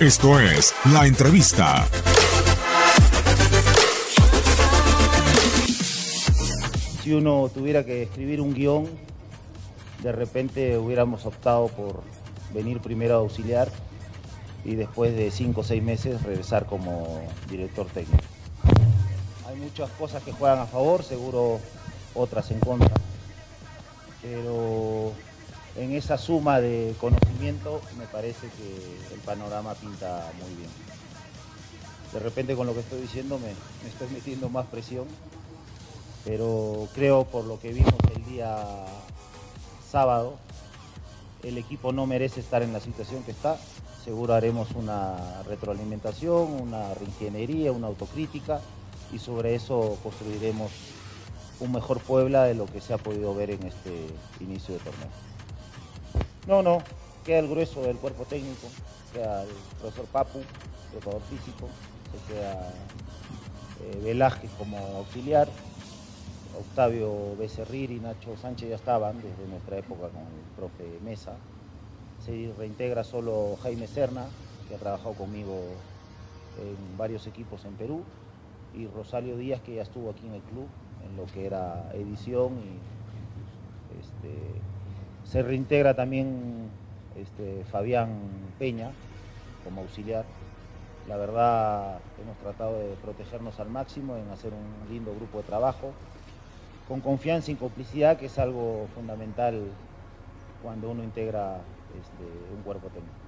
Esto es La Entrevista. Si uno tuviera que escribir un guion, de repente hubiéramos optado por venir primero a auxiliar y después de cinco o seis meses regresar como director técnico. Hay muchas cosas que juegan a favor, seguro otras en contra, pero en esa suma de conocimiento me parece que el panorama pinta muy bien. De repente con lo que estoy diciendo me, estoy metiendo más presión, pero creo por lo que vimos el día sábado, el equipo no merece estar en la situación que está. Seguro haremos una retroalimentación, una reingeniería, una autocrítica y sobre eso construiremos un mejor Puebla de lo que se ha podido ver en este inicio de torneo. No, no, queda el grueso del cuerpo técnico, queda el profesor Papu, preparador físico, se queda eh, Velázquez como auxiliar, Octavio Becerril y Nacho Sánchez ya estaban desde nuestra época con el profe Mesa. Se reintegra solo Jaime Serna, que ha trabajado conmigo en varios equipos en Perú, y Rosario Díaz, que ya estuvo aquí en el club, en lo que era edición y este, se reintegra también este, Fabián Peña como auxiliar. La verdad hemos tratado de protegernos al máximo, en hacer un lindo grupo de trabajo, con confianza y complicidad, que es algo fundamental cuando uno integra este, un cuerpo técnico.